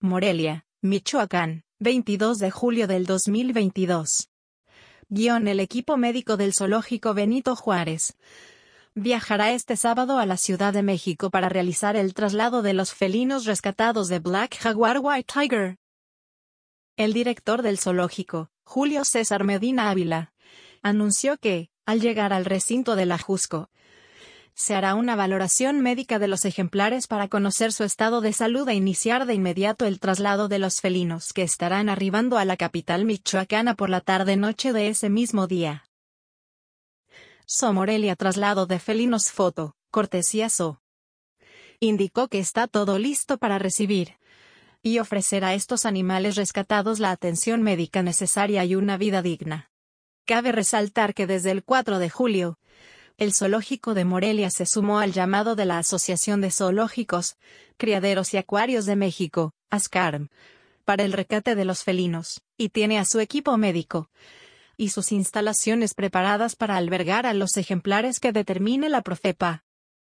Morelia, Michoacán, 22 de julio del 2022. Guión El equipo médico del zoológico Benito Juárez. Viajará este sábado a la Ciudad de México para realizar el traslado de los felinos rescatados de Black Jaguar White Tiger. El director del zoológico, Julio César Medina Ávila, anunció que, al llegar al recinto de la Jusco, se hará una valoración médica de los ejemplares para conocer su estado de salud e iniciar de inmediato el traslado de los felinos que estarán arribando a la capital michoacana por la tarde-noche de ese mismo día. So Morelia Traslado de Felinos Foto, cortesía So. Indicó que está todo listo para recibir y ofrecer a estos animales rescatados la atención médica necesaria y una vida digna. Cabe resaltar que desde el 4 de julio, el zoológico de Morelia se sumó al llamado de la Asociación de Zoológicos, Criaderos y Acuarios de México, ASCARM, para el recate de los felinos, y tiene a su equipo médico y sus instalaciones preparadas para albergar a los ejemplares que determine la Profepa.